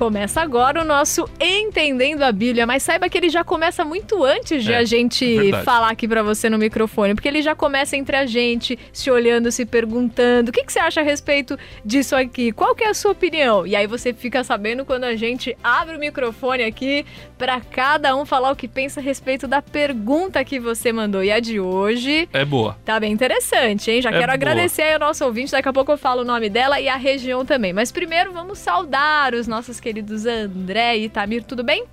Começa agora o nosso Entendendo a Bíblia, mas saiba que ele já começa muito antes de É, a gente verdade. falar aqui pra você no microfone, porque ele já começa entre a gente, se olhando, se perguntando, o que, que você acha a respeito disso aqui? Qual que é a sua opinião? E aí você fica sabendo quando a gente abre o microfone aqui pra cada um falar o que pensa a respeito da pergunta que você mandou. E a de hoje É boa. Tá bem interessante, hein? Já É quero boa. agradecer aí ao nosso ouvinte. Daqui a pouco eu falo o nome dela e a região também. Mas primeiro vamos saudar os nossos queridos André e Tamir. Tudo bem?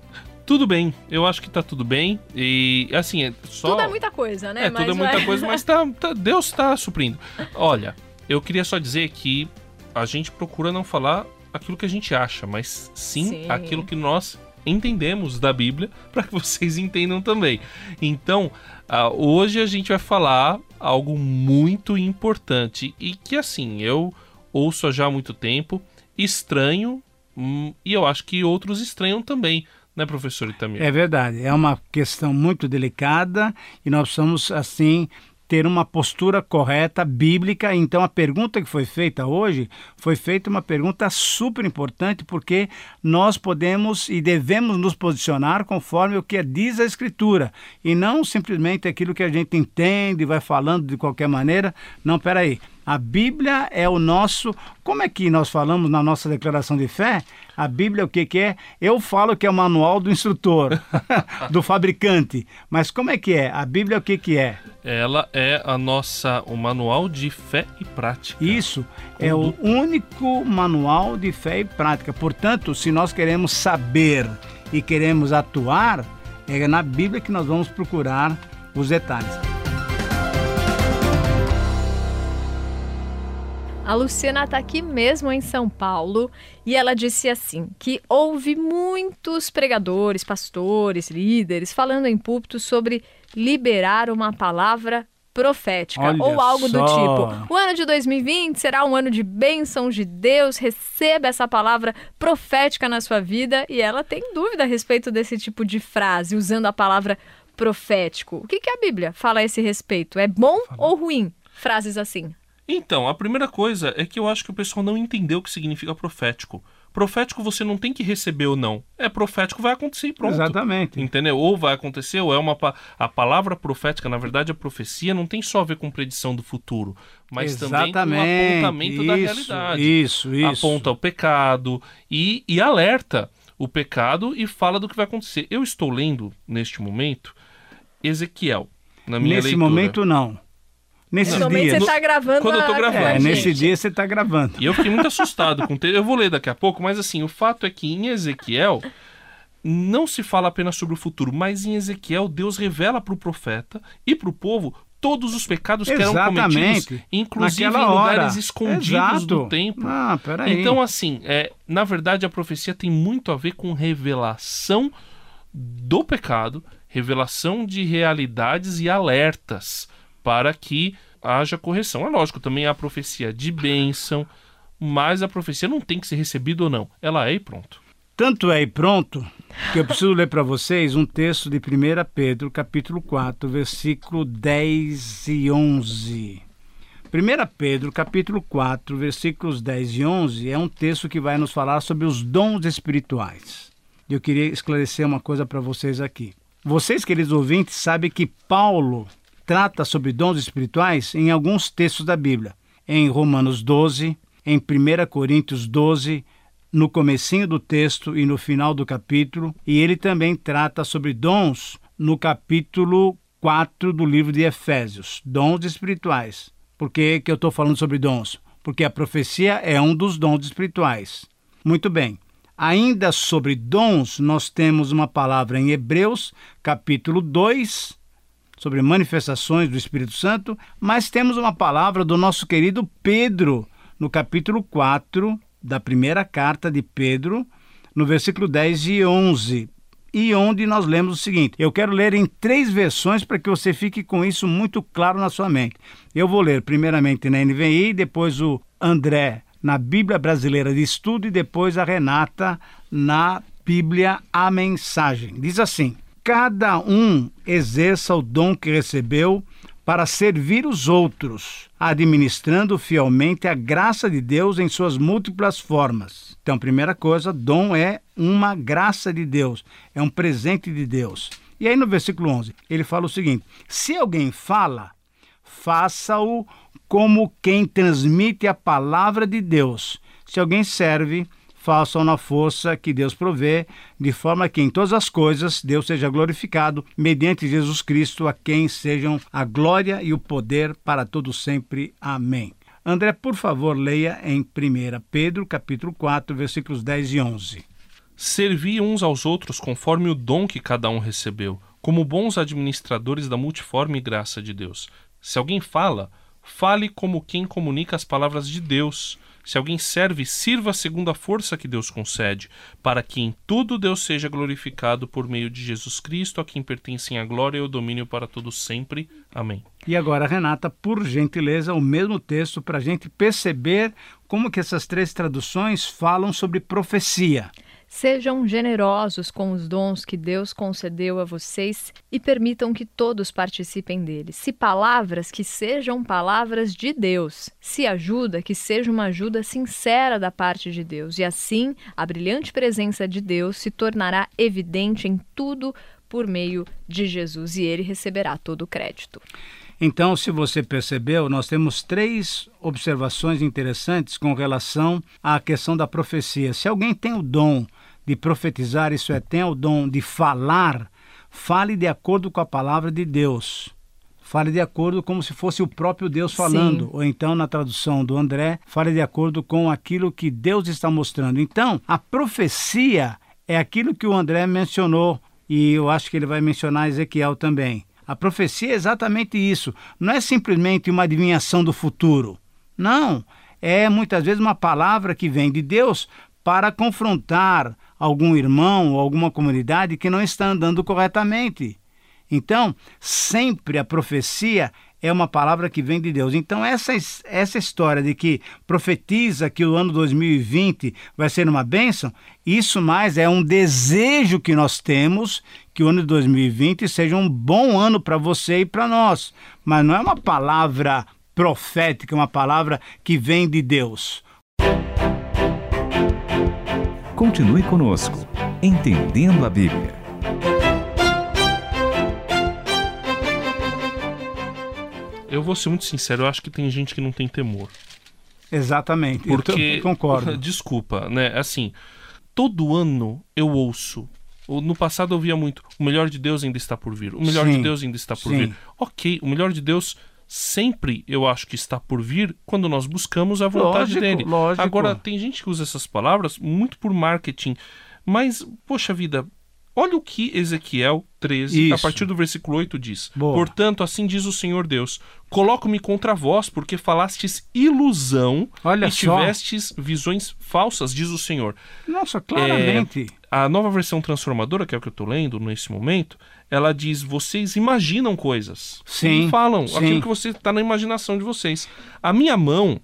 Tudo bem, eu acho que tá tudo bem. E assim, é só. Tudo é muita coisa, né? É, tudo é muita coisa, mas tá, tá- Deus tá suprindo. Olha, eu queria só dizer que a gente procura não falar aquilo que a gente acha, mas sim, Sim. aquilo que nós entendemos da Bíblia, para que vocês entendam também. Então, ah, hoje a gente vai falar algo muito importante e que assim, eu ouço já há muito tempo, estranho, hum, e eu acho que outros estranham também, né, professor Itamir? É verdade, é uma questão muito delicada e nós precisamos, assim, ter uma postura correta, bíblica. Então, a pergunta que foi feita hoje foi feita uma pergunta super importante, porque nós podemos e devemos nos posicionar conforme o que diz a Escritura e não simplesmente aquilo que a gente entende e vai falando de qualquer maneira. Não, peraí. A Bíblia é o nosso. Como é que nós falamos na nossa declaração de fé? A Bíblia, o que, que é? Eu falo que é o manual do instrutor, do fabricante. Mas como é que é? A Bíblia, o que, que é? Ela é a nossa o manual de fé e prática. Isso é o único manual de fé e prática. Portanto, se nós queremos saber e queremos atuar, é na Bíblia que nós vamos procurar os detalhes. A Luciana tá aqui mesmo em São Paulo e ela disse assim: que houve muitos pregadores, pastores, líderes falando em púlpito sobre liberar uma palavra profética Olha ou algo do só. tipo. O ano de 2020 será um ano de bênção de Deus, receba essa palavra profética na sua vida e ela tem dúvida a respeito desse tipo de frase, usando a palavra profético. O que, que a Bíblia fala a esse respeito? É bom ou ruim? Frases assim. Então, a primeira coisa é que eu acho que o pessoal não entendeu o que significa profético. Profético você não tem que receber ou não. É profético, vai acontecer e pronto. Exatamente. Entendeu? Ou vai acontecer, ou é uma. pa- A palavra profética, na verdade, a profecia não tem só a ver com predição do futuro, mas também com Exatamente. apontamento da Isso, realidade. Isso, isso. Aponta o pecado e, e alerta o pecado e fala do que vai acontecer. Eu estou lendo, neste momento, Ezequiel. Na minha Nesse leitura. momento, não. Nesses Nesse momento dias. você tá gravando. Quando eu tô gravando. É, nesse gente. dia você está gravando. E eu fiquei muito assustado com o texto. Eu vou ler daqui a pouco, mas assim, o fato é que em Ezequiel não se fala apenas sobre o futuro, mas em Ezequiel Deus revela para o profeta e para o povo todos os pecados que eram cometidos, Exatamente. inclusive Naquela em lugares hora. escondidos Exato. do templo. Ah, peraí. Então, assim, é, na verdade, a profecia tem muito a ver com revelação do pecado, revelação de realidades e alertas para que haja correção. É lógico, também há profecia de bênção, mas a profecia não tem que ser recebida ou não. Ela é e pronto. Tanto é e pronto que eu preciso ler para vocês um texto de 1 Pedro, capítulo 4, versículo 10 e 11. 1 Pedro, capítulo 4, versículos 10 e 11 é um texto que vai nos falar sobre os dons espirituais. E Eu queria esclarecer uma coisa para vocês aqui. Vocês, queridos ouvintes, sabem que Paulo trata sobre dons espirituais em alguns textos da Bíblia. Em Romanos 12, em 1 Coríntios 12, no comecinho do texto e no final do capítulo, e ele também trata sobre dons no capítulo 4 do livro de Efésios, dons espirituais. Por que, que eu estou falando sobre dons? Porque a profecia é um dos dons espirituais. Muito bem. Ainda sobre dons, nós temos uma palavra em Hebreus, capítulo 2, sobre manifestações do Espírito Santo, mas temos uma palavra do nosso querido Pedro, no capítulo 4 da primeira carta de Pedro, no versículo 10 e 11. E onde nós lemos o seguinte: eu quero ler em três versões para que você fique com isso muito claro na sua mente. Eu vou ler primeiramente na NVI, depois o André na Bíblia Brasileira de Estudo e depois a Renata na Bíblia A Mensagem. Diz assim: Cada um exerça o dom que recebeu para servir os outros, administrando fielmente a graça de Deus em suas múltiplas formas. Então, primeira coisa, dom é uma graça de Deus, é um presente de Deus. E aí no versículo 11, ele fala o seguinte: Se alguém fala, faça-o como quem transmite a palavra de Deus. Se alguém serve, façam na força que Deus provê, de forma que em todas as coisas Deus seja glorificado, mediante Jesus Cristo, a quem sejam a glória e o poder para todos sempre. Amém. André, por favor, leia em 1 Pedro, capítulo 4, versículos 10 e 11. Servi uns aos outros conforme o dom que cada um recebeu, como bons administradores da multiforme graça de Deus. Se alguém fala, fale como quem comunica as palavras de Deus. Se alguém serve, sirva segundo a força que Deus concede, para que em tudo Deus seja glorificado por meio de Jesus Cristo, a quem pertencem a glória e o domínio para todos sempre. Amém. E agora, Renata, por gentileza, o mesmo texto para a gente perceber como que essas três traduções falam sobre profecia. Sejam generosos com os dons que Deus concedeu a vocês e permitam que todos participem deles. Se palavras, que sejam palavras de Deus. Se ajuda, que seja uma ajuda sincera da parte de Deus. E assim, a brilhante presença de Deus se tornará evidente em tudo por meio de Jesus e ele receberá todo o crédito. Então, se você percebeu, nós temos três observações interessantes com relação à questão da profecia. Se alguém tem o dom de profetizar, isso é, tem o dom de falar, fale de acordo com a palavra de Deus. Fale de acordo como se fosse o próprio Deus falando. Sim. Ou então, na tradução do André, fale de acordo com aquilo que Deus está mostrando. Então, a profecia é aquilo que o André mencionou, e eu acho que ele vai mencionar Ezequiel também. A profecia é exatamente isso. Não é simplesmente uma adivinhação do futuro. Não. É muitas vezes uma palavra que vem de Deus para confrontar algum irmão ou alguma comunidade que não está andando corretamente. Então, sempre a profecia é uma palavra que vem de Deus. Então, essa, essa história de que profetiza que o ano 2020 vai ser uma bênção, isso mais é um desejo que nós temos que o ano de 2020 seja um bom ano para você e para nós. Mas não é uma palavra profética, uma palavra que vem de Deus. Continue conosco, entendendo a Bíblia. Eu vou ser muito sincero, eu acho que tem gente que não tem temor. Exatamente, Porque, eu concordo. Desculpa, né? Assim, todo ano eu ouço. No passado eu via muito. O melhor de Deus ainda está por vir. O melhor sim, de Deus ainda está por sim. vir. Ok, o melhor de Deus sempre eu acho que está por vir quando nós buscamos a vontade lógico, dele. Lógico. Agora, tem gente que usa essas palavras muito por marketing, mas, poxa vida, olha o que Ezequiel 13, Isso. a partir do versículo 8 diz: Boa. Portanto, assim diz o Senhor Deus: Coloco-me contra vós, porque falastes ilusão olha e tivestes só. visões falsas, diz o Senhor. Nossa, claramente. É, a nova versão transformadora, que é o que eu estou lendo nesse momento, ela diz: vocês imaginam coisas. Sim. E falam sim. aquilo que você está na imaginação de vocês. A minha mão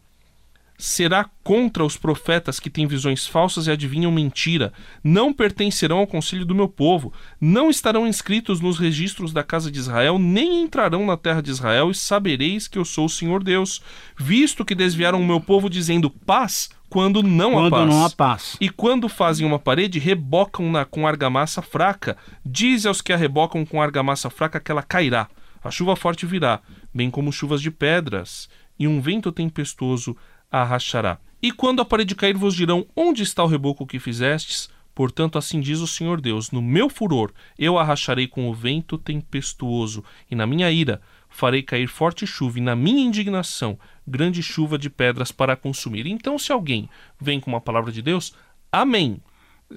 será contra os profetas que têm visões falsas e adivinham mentira. Não pertencerão ao conselho do meu povo, não estarão inscritos nos registros da casa de Israel, nem entrarão na terra de Israel, e sabereis que eu sou o Senhor Deus, visto que desviaram o meu povo dizendo paz, quando não quando há paz. não há paz. E quando fazem uma parede, rebocam-na com argamassa fraca. Diz aos que a rebocam com argamassa fraca que ela cairá. A chuva forte virá, bem como chuvas de pedras, e um vento tempestuoso a rachará. E quando a parede cair, vos dirão: Onde está o reboco que fizestes? Portanto, assim diz o Senhor Deus: No meu furor eu arracharei com o vento tempestuoso, e na minha ira farei cair forte chuva, e na minha indignação grande chuva de pedras para consumir. Então, se alguém vem com uma palavra de Deus, amém.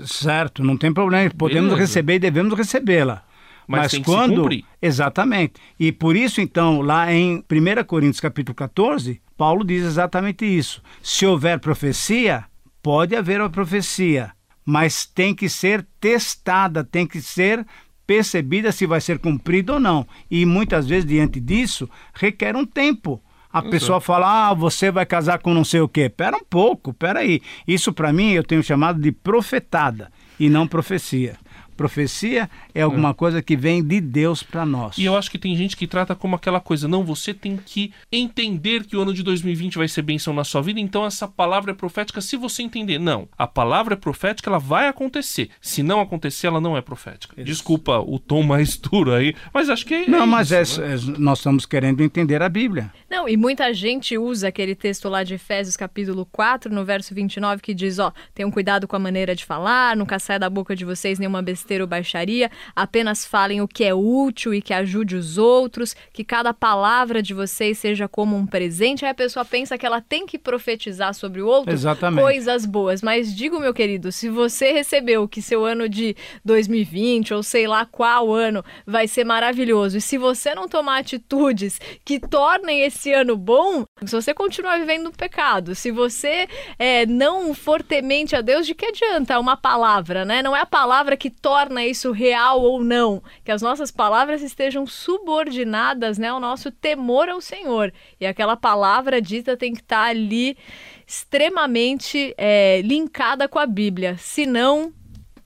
Certo, não tem problema. Podemos Beleza. receber e devemos recebê-la. Mas, Mas quando exatamente. E por isso então, lá em 1 Coríntios capítulo 14, Paulo diz exatamente isso. Se houver profecia, pode haver uma profecia, mas tem que ser testada, tem que ser percebida se vai ser cumprida ou não. E muitas vezes diante disso requer um tempo. A Exato. pessoa fala, ah, você vai casar com não sei o quê. Pera um pouco, pera aí. Isso para mim eu tenho chamado de profetada e não profecia. Profecia é alguma coisa que vem de Deus para nós. E eu acho que tem gente que trata como aquela coisa, não, você tem que entender que o ano de 2020 vai ser bênção na sua vida, então essa palavra é profética se você entender. Não, a palavra é profética, ela vai acontecer. Se não acontecer, ela não é profética. Isso. Desculpa o tom mais duro aí, mas acho que é Não, mas é, isso, né? é- nós estamos querendo entender a Bíblia. Não, e muita gente usa aquele texto lá de Efésios capítulo 4, no verso 29, que diz, ó, tenham cuidado com a maneira de falar, nunca saia da boca de vocês nenhuma besteira ou baixaria, apenas falem o que é útil e que ajude os outros, que cada palavra de vocês seja como um presente. Aí a pessoa pensa que ela tem que profetizar sobre o outro Exatamente. coisas boas. Mas digo, meu querido, se você recebeu que seu ano de 2020 ou sei lá qual ano vai ser maravilhoso, e se você não tomar atitudes que tornem esse ano bom, se você continuar vivendo no pecado, se você é, não for temente a Deus, de que adianta uma palavra, né? Não é a palavra que torna isso real ou não. Que as nossas palavras estejam subordinadas né, ao nosso temor ao Senhor. E aquela palavra dita tem que estar ali extremamente é, linkada com a Bíblia. Senão,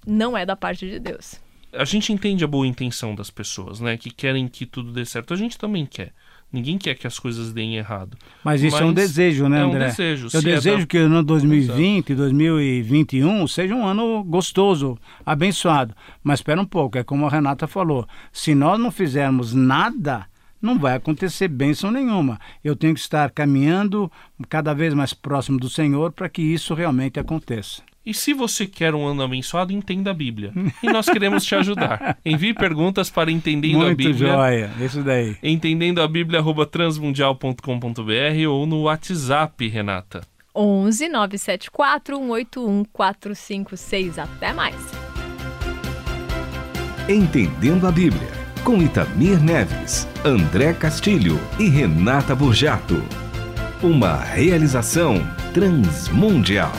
não é da parte de Deus. A gente entende a boa intenção das pessoas, né? Que querem que tudo dê certo. A gente também quer. Ninguém quer que as coisas deem errado. Mas isso é um Mas desejo, né, é um André? desejo. Eu é desejo da- que o ano 2020, 2021 seja um ano gostoso, abençoado. Mas espera um pouco, é como a Renata falou. Se nós não fizermos nada, não vai acontecer bênção nenhuma. Eu tenho que estar caminhando cada vez mais próximo do Senhor para que isso realmente aconteça. E se você quer um ano abençoado, entenda a Bíblia. E nós queremos te ajudar. Envie perguntas para Entendendo a Muito Bíblia. joia, isso daí. Entendendo a Bíblia, arroba transmundial.com.br ou no WhatsApp, Renata. 11 974 181 456. Até mais. Entendendo a Bíblia, com Itamir Neves, André Castilho e Renata Burjato. Uma realização transmundial.